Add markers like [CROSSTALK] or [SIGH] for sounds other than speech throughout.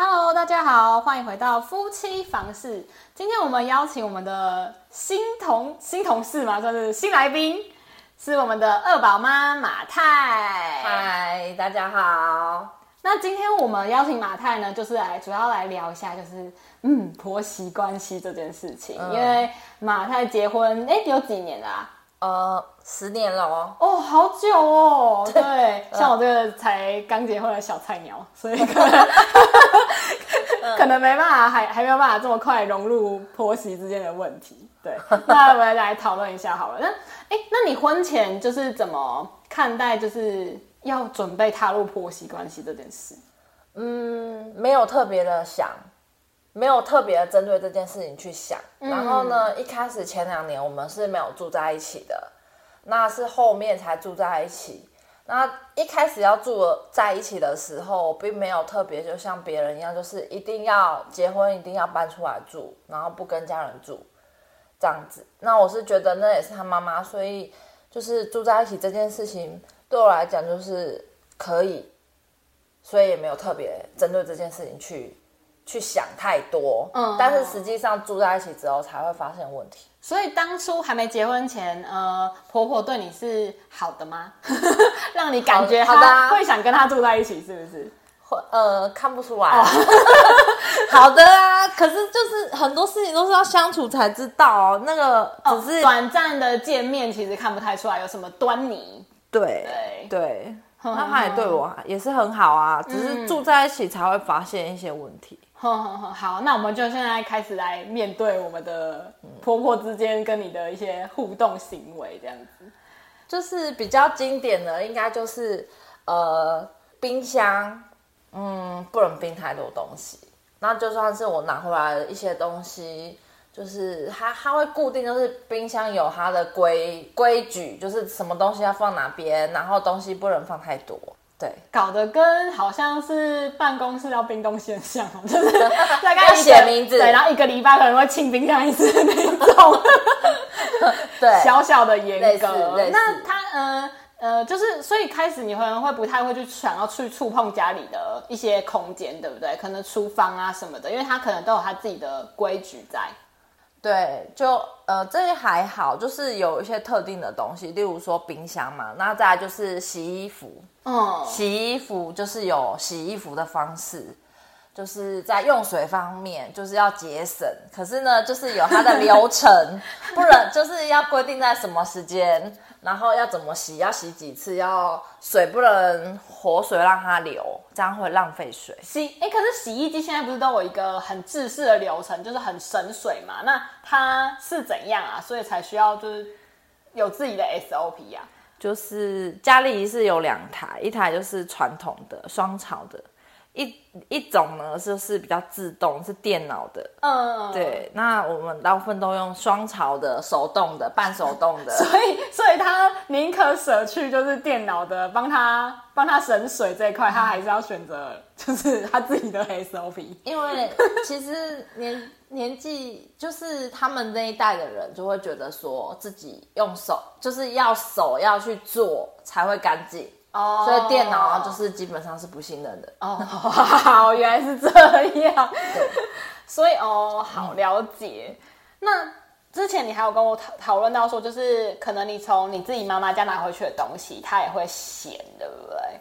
Hello，大家好，欢迎回到夫妻房事。今天我们邀请我们的新同新同事嘛，算是新来宾，是我们的二宝妈马太。嗨，大家好。那今天我们邀请马太呢，就是来主要来聊一下，就是嗯婆媳关系这件事情。因为马太结婚哎有几年啦？呃，十年了哦。哦，好久哦。[LAUGHS] 对，像我这个才刚结婚的小菜鸟，所以可能 [LAUGHS] [LAUGHS] 可能没办法，还还没有办法这么快融入婆媳之间的问题。对，那我们来讨论一下好了。那哎，那你婚前就是怎么看待就是要准备踏入婆媳关系这件事？嗯，没有特别的想。没有特别针对这件事情去想，然后呢，一开始前两年我们是没有住在一起的，那是后面才住在一起。那一开始要住在一起的时候，并没有特别就像别人一样，就是一定要结婚，一定要搬出来住，然后不跟家人住这样子。那我是觉得那也是他妈妈，所以就是住在一起这件事情对我来讲就是可以，所以也没有特别针对这件事情去。去想太多，嗯，但是实际上住在一起之后才会发现问题。所以当初还没结婚前，呃，婆婆对你是好的吗？[LAUGHS] 让你感觉她会想跟她住在一起，是不是？会，呃，看不出来。[LAUGHS] 好的啊，可是就是很多事情都是要相处才知道哦。那个只是短暂的见面，其实看不太出来有什么端倪。对对对，那他也对我也是很好啊，只是住在一起才会发现一些问题。[LAUGHS] 好，那我们就现在开始来面对我们的婆婆之间跟你的一些互动行为，这样子，就是比较经典的，应该就是呃，冰箱，嗯，不能冰太多东西。那就算是我拿回来的一些东西，就是它它会固定，就是冰箱有它的规规矩，就是什么东西要放哪边，然后东西不能放太多。对，搞得跟好像是办公室要冰冻现象，[LAUGHS] 就是 [LAUGHS] 大概写名字，对，然后一个礼拜可能会清冰箱一次那种，[LAUGHS] 对，小小的严格。那他呃呃，就是所以开始你可能会不太会去想要去触碰家里的一些空间，对不对？可能厨房啊什么的，因为他可能都有他自己的规矩在。对，就呃这些还好，就是有一些特定的东西，例如说冰箱嘛，那再来就是洗衣服，嗯，洗衣服就是有洗衣服的方式，就是在用水方面就是要节省，可是呢，就是有它的流程，不能就是要规定在什么时间。然后要怎么洗？要洗几次？要水不能活水让它流，这样会浪费水。洗哎，可是洗衣机现在不是都有一个很制式的流程，就是很省水嘛？那它是怎样啊？所以才需要就是有自己的 SOP 呀？就是家里是有两台，一台就是传统的双槽的。一一种呢，就是比较自动，是电脑的。嗯，对。那我们大部分都用双槽的、手动的、半手动的。[LAUGHS] 所以，所以他宁可舍去就是电脑的，帮他帮他省水这一块，他还是要选择就是他自己的 SOP。因为其实年年纪就是他们那一代的人就会觉得说自己用手就是要手要去做才会干净。哦，所以电脑就是基本上是不信任的哦。好，原来是这样。对，所以哦，好了解。那之前你还有跟我讨讨论到说，就是可能你从你自己妈妈家拿回去的东西，她也会嫌，对不对？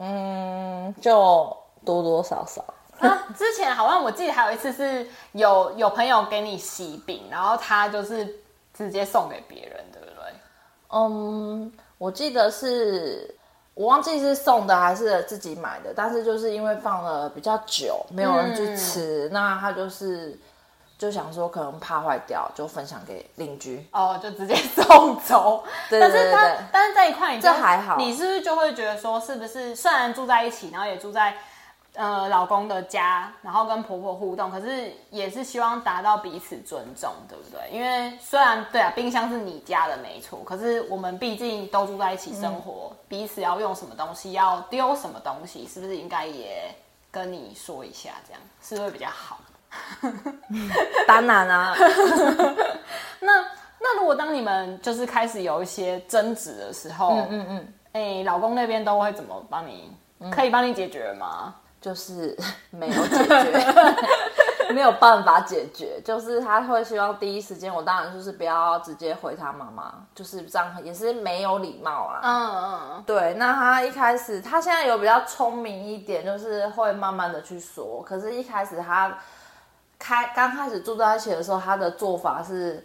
嗯，就多多少少。啊之前好像我记得还有一次是有有朋友给你喜饼，然后他就是直接送给别人，对不对？嗯，我记得是。我忘记是送的还是自己买的，但是就是因为放了比较久，没有人去吃，那他就是就想说可能怕坏掉，就分享给邻居哦，就直接送走。[LAUGHS] 对对对对，但是在一块，这还好，你是不是就会觉得说，是不是虽然住在一起，然后也住在。呃，老公的家，然后跟婆婆互动，可是也是希望达到彼此尊重，对不对？因为虽然对啊，冰箱是你家的没错，可是我们毕竟都住在一起生活，彼此要用什么东西，要丢什么东西，是不是应该也跟你说一下，这样是不是比较好？[LAUGHS] 当然啊。[LAUGHS] 那那如果当你们就是开始有一些争执的时候，嗯嗯嗯，哎，老公那边都会怎么帮你？可以帮你解决吗？就是 [LAUGHS] 没有解决，[LAUGHS] 没有办法解决。就是他会希望第一时间，我当然就是不要直接回他妈妈，就是这样，也是没有礼貌啊。嗯嗯嗯，对，那他一开始，他现在有比较聪明一点，就是会慢慢的去说。可是，一开始他开刚开始住在一起的时候，他的做法是，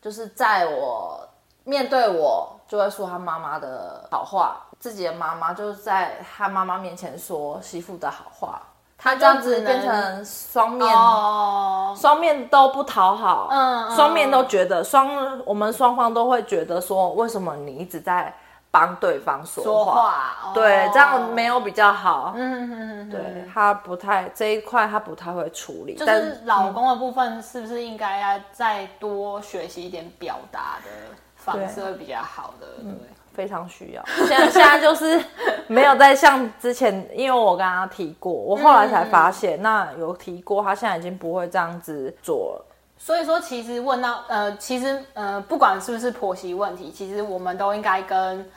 就是在我面对我，就会说他妈妈的好话，自己的妈妈就是在他妈妈面前说媳妇的好话，他这样子变成双面，哦，双面都不讨好，嗯嗯。双面都觉得双，我们双方都会觉得说，为什么你一直在帮对方说说话？话，对，哦这样没有比较好。嗯嗯嗯，对他不太这一块，他不太会处理，但就是老公的部分，是不是应该要再多学习一点表达的方式会比较好的？对，非常需要。现在现在就是没有再像之前，因为我跟他提过，我后来才发现，那有提过，他现在已经不会这样子做了。所以说，其实问到呃，其实呃，不管是不是婆媳问题，其实我们都应该跟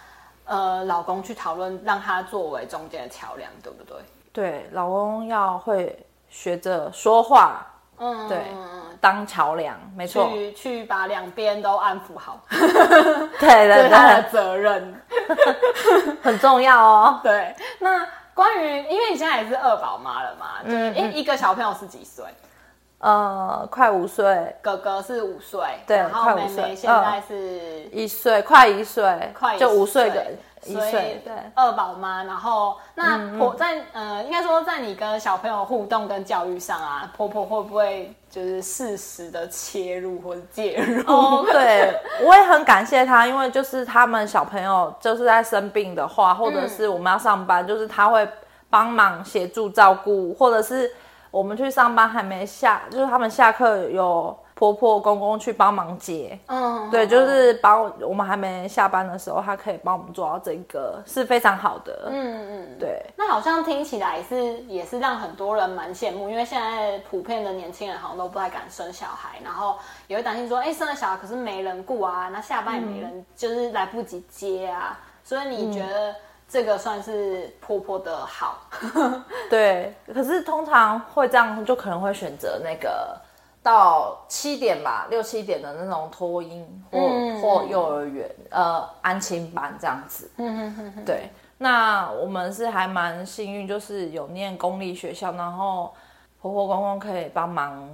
呃老公去讨论，让他作为中间的桥梁，对不对？对，老公要会学着说话，嗯，对当桥梁，没错。去去把两边都安抚好，[LAUGHS] 对这对他的对，责任。[LAUGHS] 很重要哦。对，那关于，因为你现在也是二宝妈了嘛，就是嗯一、一个小朋友是几岁？呃，快五岁，哥哥是五岁，对然后妹快五岁妹现在是一岁，快一岁，快一就五岁岁的一所以岁，对。嗯二宝妈，然后那婆在呃，应该说在你跟小朋友互动跟教育上啊，婆婆会不会就是适时的切入或者介入？哦，对，我也很感谢她，因为就是他们小朋友就是在生病的话，或者是我们要上班，就是他会帮忙协助照顾，或者是我们去上班还没下，就是他们下课有婆婆公公去帮忙接。嗯，对，就是帮我们还没下班的时候，他可以帮我们做到这个，是非常好的。嗯嗯。对，那好像听起来是也是让很多人蛮羡慕，因为现在普遍的年轻人好像都不太敢生小孩，然后也会担心说，哎、生了小孩可是没人顾啊，那下班也没人，就是来不及接啊。所以你觉得这个算是婆婆的好？对，可是通常会这样，就可能会选择那个到七点吧，六七点的那种托婴或、嗯或幼儿园呃安亲班这样子。嗯哼哼对，那我们是还蛮幸运，就是有念公立学校，然后婆婆公公可以帮忙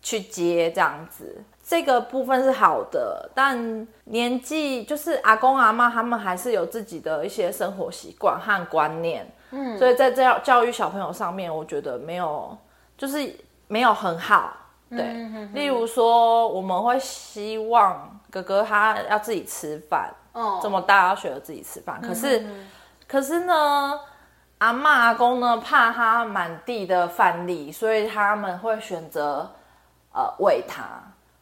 去接这样子。这个部分是好的，但年纪就是阿公阿妈他们还是有自己的一些生活习惯和观念，嗯，所以在教教育小朋友上面，我觉得没有就是没有很好，对。例如说，我们会希望哥哥他要自己吃饭，哦这么大要学着自己吃饭，可是、可是呢，阿妈阿公呢怕他满地的饭粒，所以他们会选择呃喂他，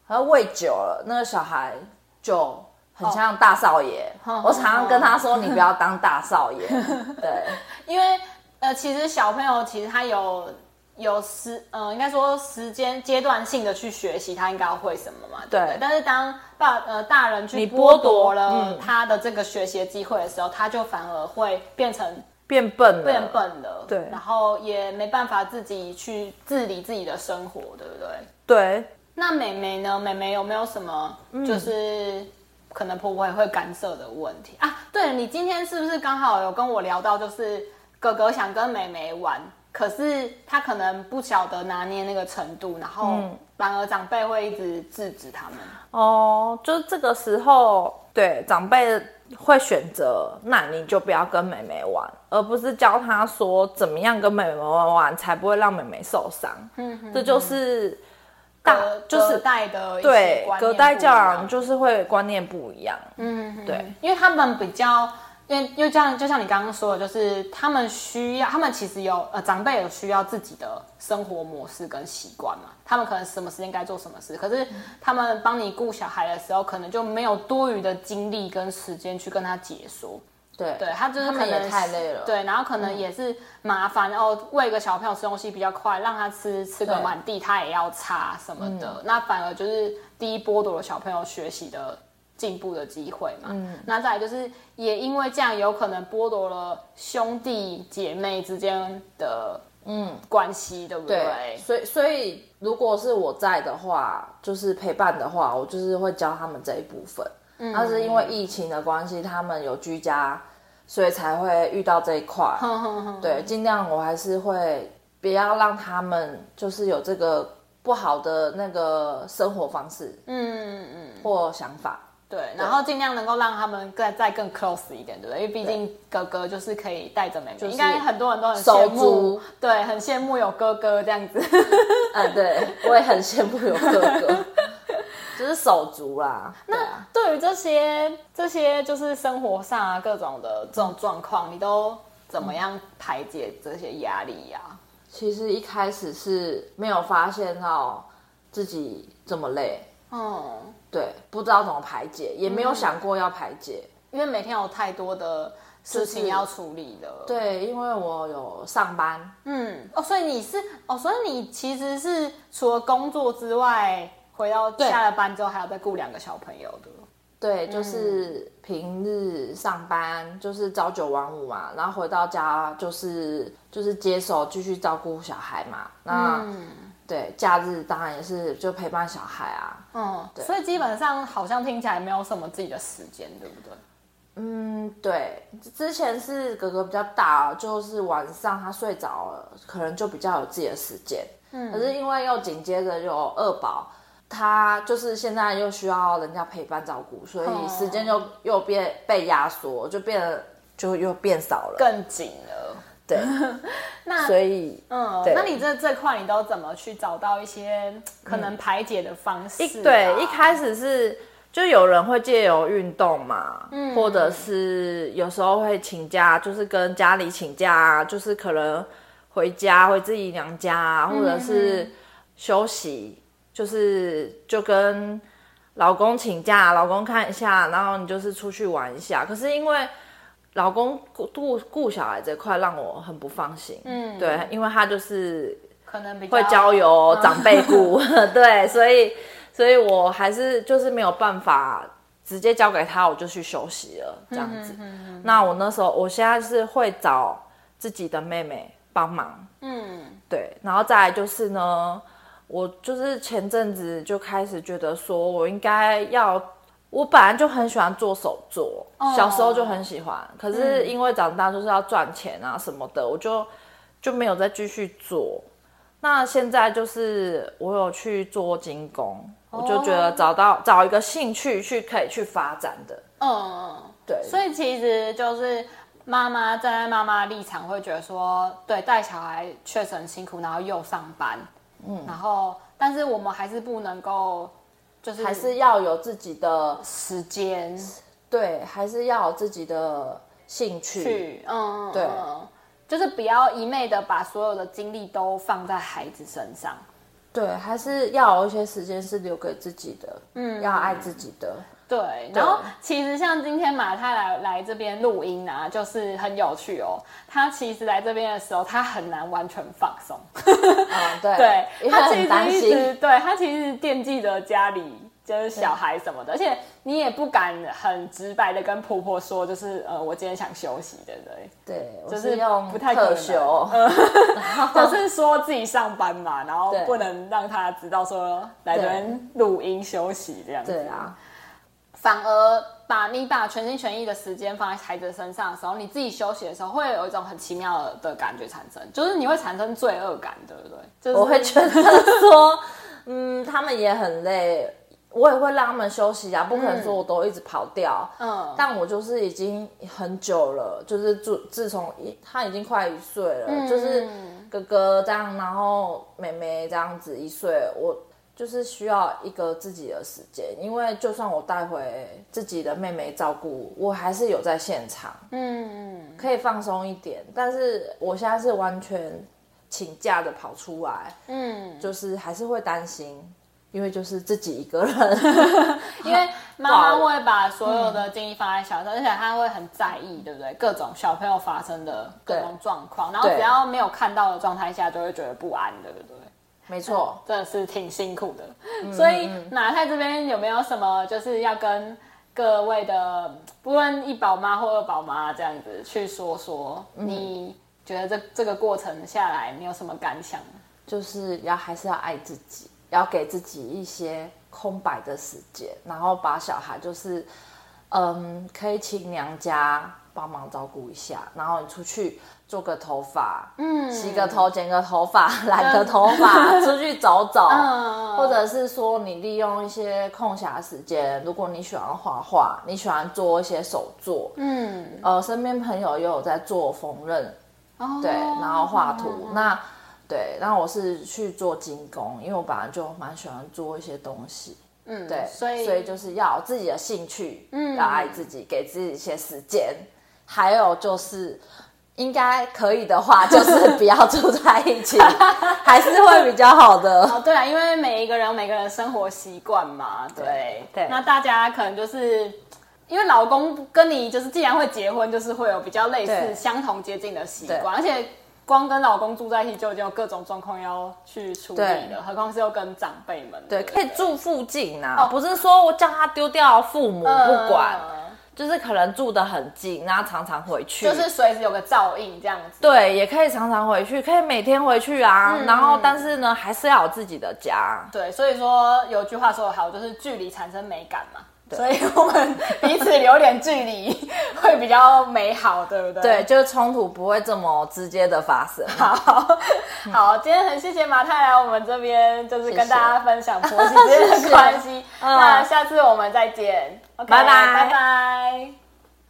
然后喂久了，那个小孩就很像大少爷。哦我常常跟他说，你不要当大少爷。[LAUGHS] 对，因为呃，其实小朋友其实他有有时呃，应该说时间阶段性的去学习，他应该要会什么嘛？对对。但是当大呃大人去你剥剥夺夺了嗯他的这个学习的机会的时候，他就反而会变成变笨了。变笨了，对然后也没办法自己去治理自己的生活，对不对？对，那美眉呢？美眉有没有什么嗯就是可能婆婆也会干涉的问题啊？对了，你今天是不是刚好有跟我聊到，就是哥哥想跟美眉玩，可是他可能不晓得拿捏那个程度，然后嗯反而长辈会一直制止他们。哦，就是这个时候，对长辈会选择，那你就不要跟妹妹玩，而不是教他说怎么样跟妹妹玩玩才不会让妹妹受伤。嗯哼，这就是大就是代的对隔代教养就是会观念不一样。嗯，对，因为他们比较，因为因为这样，就像你刚刚说的，就是他们需要，他们其实有呃长辈有需要自己的生活模式跟习惯嘛，他们可能什么时间该做什么事，可是他们帮你顾小孩的时候，可能就没有多余的精力跟时间去跟他解说。对对他就是可能太累了。对，然后可能也是麻烦，然后喂个小朋友吃东西比较快，让他吃吃个满地，他也要擦什么的，那反而就是第一剥夺了小朋友学习的进步的机会嘛。嗯，那再来就是也因为这样，有可能剥夺了兄弟姐妹之间的嗯关系，对不对？所以所以如果是我在的话，就是陪伴的话，我就是会教他们这一部分。嗯，但是因为疫情的关系，他们有居家，所以才会遇到这一块。对，尽量我还是会不要让他们就是有这个不好的那个生活方式，嗯嗯嗯，或想法。对，然后尽量能够让他们再再更 close 一点，对不对？因为毕竟哥哥就是可以带着妹妹，应该很多人都很羡慕，对，很羡慕有哥哥这样子。[LAUGHS] 啊，对，我也很羡慕有哥哥，[LAUGHS] 就是手足啦。那对于这些这些就是生活上啊各种的这种状况，你都怎么样排解这些压力呀？其实一开始是没有发现到自己这么累。哦。对，不知道怎么排解，也没有想过要排解，因为每天有太多的事情要处理的。对，因为我有上班，嗯，哦，所以你是哦，所以你其实是除了工作之外，回到下了班之后还要再顾两个小朋友的。对，就是平日上班就是朝九晚五嘛，然后回到家就是就是接手继续照顾小孩嘛，那。对，假日当然也是就陪伴小孩啊。嗯，对，所以基本上好像听起来没有什么自己的时间，对不对？嗯，对。之前是哥哥比较大，就是晚上他睡着了，可能就比较有自己的时间。嗯。可是因为又紧接着有二宝，他就是现在又需要人家陪伴照顾，所以时间就又变被压缩，就变得就又变少了，更紧了。对，[LAUGHS] 那所以，嗯，那你这这块你都怎么去找到一些可能排解的方式？一对，一开始是就有人会借由运动嘛，嗯，或者是有时候会请假，就是跟家里请假，就是可能回家回自己娘家，或者是休息，就是就跟老公请假，老公看一下，然后你就是出去玩一下。可是因为老公顾顾顾小孩这块让我很不放心，嗯，对，因为他就是可能会交由长辈顾，[LAUGHS] 对，所以所以我还是就是没有办法直接交给他，我就去休息了这样子。那我那时候，我现在是会找自己的妹妹帮忙，嗯，对，然后再来就是呢，我就是前阵子就开始觉得说我应该要。我本来就很喜欢做手作，小时候就很喜欢。可是因为长大就是要赚钱啊什么的，我就就没有再继续做。那现在就是我有去做精工，我就觉得找到找一个兴趣去可以去发展的。嗯，对。所以其实就是妈妈站在妈妈立场会觉得说，对，带小孩确实很辛苦，然后又上班，嗯，然后但是我们还是不能够。就是还是要有自己的时间，对，还是要有自己的兴趣，嗯，对，就是不要一昧的把所有的精力都放在孩子身上，对，还是要有一些时间是留给自己的，嗯，要爱自己的。对，然后其实像今天马太来来这边录音啊，就是很有趣哦。他其实来这边的时候，他很难完全放松。[LAUGHS] 嗯，对，对，他其实一直对他其实惦记着家里就是小孩什么的，而且你也不敢很直白的跟婆婆说，就是呃，我今天想休息，对不对？对，就是用不太可休，[LAUGHS] 就是说自己上班嘛，然后不能让他知道说来这边录音休息这样子。对啊。反而把你把全心全意的时间放在孩子身上的时候，你自己休息的时候，会有一种很奇妙的感觉产生，就是你会产生罪恶感，对不对？就是我会觉得说，嗯，他们也很累，我也会让他们休息啊，不可能说我都一直跑掉。嗯，但我就是已经很久了，就是自自从一他已经快一岁了，就是哥哥这样，然后妹妹这样子一岁，我。就是需要一个自己的时间，因为就算我带回自己的妹妹照顾，我还是有在现场，嗯，可以放松一点。但是我现在是完全请假的跑出来，嗯，就是还是会担心，因为就是自己一个人，[LAUGHS] 因为妈妈会把所有的精力放在小孩，而且她会很在意，对不对？各种小朋友发生的各种状况，然后只要没有看到的状态下，就会觉得不安，对不对？没错，真的是挺辛苦的。所以马太这边有没有什么就是要跟各位的，不论一宝妈或二宝妈这样子去说说，你觉得这这个过程下来，你有什么感想？就是要还是要爱自己，要给自己一些空白的时间，然后把小孩就是，嗯，可以请娘家帮忙照顾一下，然后你出去做个头发，嗯，洗个头、剪个头发、[LAUGHS] 染个头发，出去走走，嗯或者是说你利用一些空暇时间，如果你喜欢画画，你喜欢做一些手作，嗯，呃，身边朋友也有在做缝纫，哦对，然后画图。那对，然后我是去做精工，因为我本来就蛮喜欢做一些东西。嗯，对，所以所以就是要有自己的兴趣，嗯，要爱自己，给自己一些时间。还有就是，应该可以的话，就是不要住在一起，[LAUGHS] 还是会比较好的。哦，对啊，因为每一个人有每个人的生活习惯嘛，对对。那大家可能就是因为老公跟你就是既然会结婚，就是会有比较类似相同接近的习惯，而且光跟老公住在一起就已经有各种状况要去处理对。了，何况是又跟长辈们，对，不可以住附近啊，不是说我叫他丢掉父母不管，嗯就是可能住得很近，然后常常回去，就是随时有个照应这样子。对，也可以常常回去，可以每天回去啊。然后，但是呢，还是要有自己的家。对，所以说有句话说得好，就是距离产生美感嘛。所以我们彼此留点距离会比较美好，对不对？对，就是冲突不会这么直接的发生。好，好，今天很谢谢马太来我们这边，就是跟大家分享婆媳之间的 [LAUGHS] 关系。嗯那下次我们再见拜拜拜拜。